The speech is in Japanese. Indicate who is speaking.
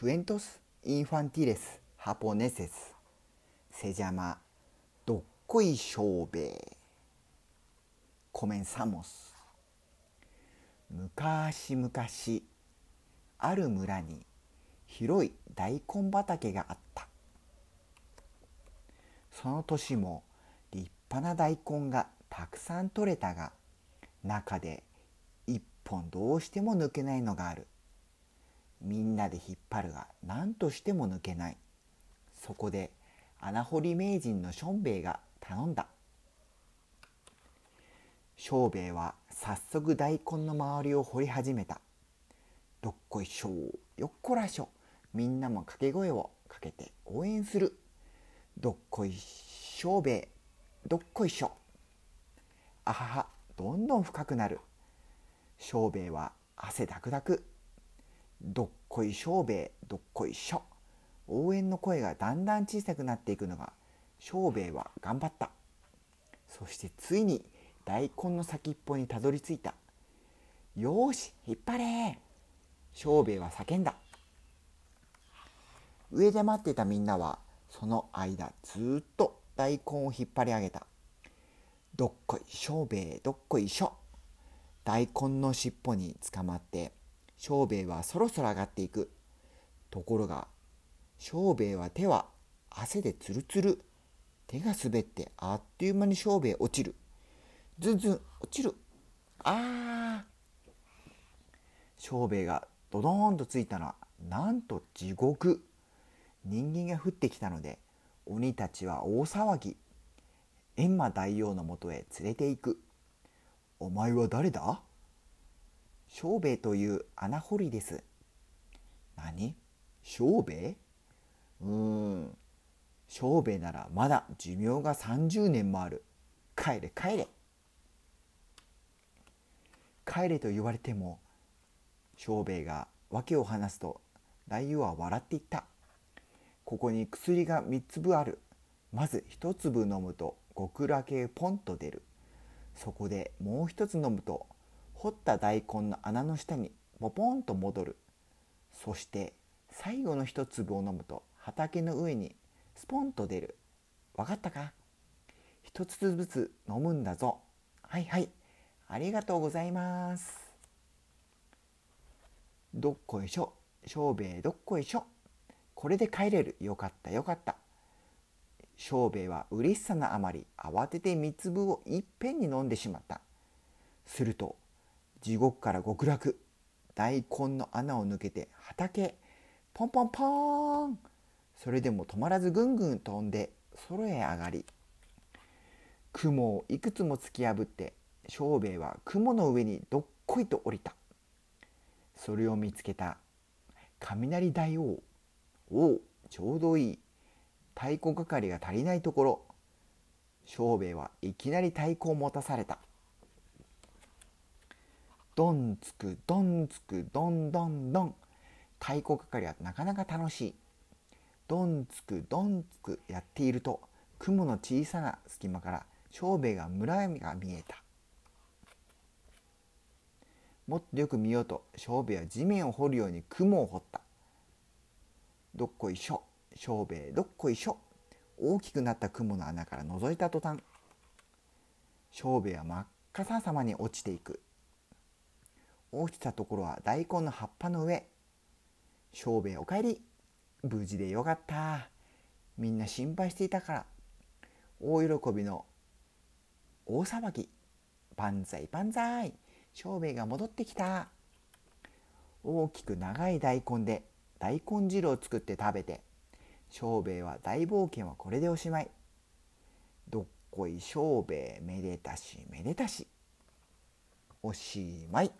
Speaker 1: クエントス・インファンティレス・ハポネセス・セジャマ・ドッコイ・ショコメンサモス昔昔ある村に広い大根畑があったその年も立派な大根がたくさん取れたが中で一本どうしても抜けないのがある。みんなで引っ張るが何としても抜けない。そこで穴掘り名人のしょんべいが頼んだ。しょうべいは早速大根の周りを掘り始めた。どっこいしょよっこらしょ。みんなも掛け声をかけて応援する。どっこいしょうべいどっこいしょ。あははどんどん深くなる。しょうべいは汗だくだく。どっこいしょうべいどっこいしょ。応援の声がだんだん小さくなっていくのがしょうべいは頑張った。そしてついに大根の先っぽにたどり着いた。よし引っ張れ。しょうべいは叫んだ。上で待っていたみんなはその間ずっと大根を引っ張り上げた。どっこいしょうべいどっこいしょ。大根の尻尾につかまってしょうべいはそろそろ上がっていく。ところがしょうべいは手は汗でつるつる手が滑ってあっという間にしょうべい落ちる。ずんずん落ちる。あー。しょうべいがドドーンとついたのはなんと地獄。人間が降ってきたので鬼たちは大騒ぎ。閻魔大王のもとへ連れて行く。お前は誰だ？しょうべいという穴掘りです。何？しょうべいうーん。しょうべいならまだ寿命が30年もある。帰れ帰れ。帰れと言われてもしょうべいが訳を話すと大王は笑っていった。ここに薬が3粒ある。まず1粒飲むと極楽へポンと出る。そこでもう一つ飲むと掘った大根の穴の下にポポンと戻る。そして最後の一粒を飲むと畑の上にスポンと出る。わかったか？一つずつ飲むんだぞ。はいはい。ありがとうございます。どっこいしょ。しょうべいどっこいしょ。これで帰れる。よかったよかった。しょうべいは嬉しさのあまり慌てて三粒をいっぺんに飲んでしまった。すると地獄から極楽。大根の穴を抜けて畑。ポンポンポーン。それでも止まらずぐんぐん飛んで空へ上がり。雲をいくつも突き破ってしょうべいは雲の上にどっこいと降りた。それを見つけた雷大王。おおちょうどいい。太鼓係が足りないところ。しょうべいはいきなり太鼓を持たされた。どんつくどんつくどんどんどん。太鼓係はなかなか楽しい。どんつくどんつくやっていると雲の小さな隙間からしょうべいが村が見えた。もっとよく見ようとしょうべいは地面を掘るように雲を掘った。どっこいしょしょうべいどっこいしょ。大きくなった雲の穴から覗いた途端しょうべいは真っ赤ささまに落ちていく。落ちたところは大根の葉っぱの上。しょうべいおかえり。無事でよかった。みんな心配していたから。大喜びの大騒ぎ。万歳万歳。しょうべいが戻ってきた。大きく長い大根で大根汁を作って食べて。しょうべいは大冒険はこれでおしまい。どっこいしょうべいめでたしめでたし。おしまい。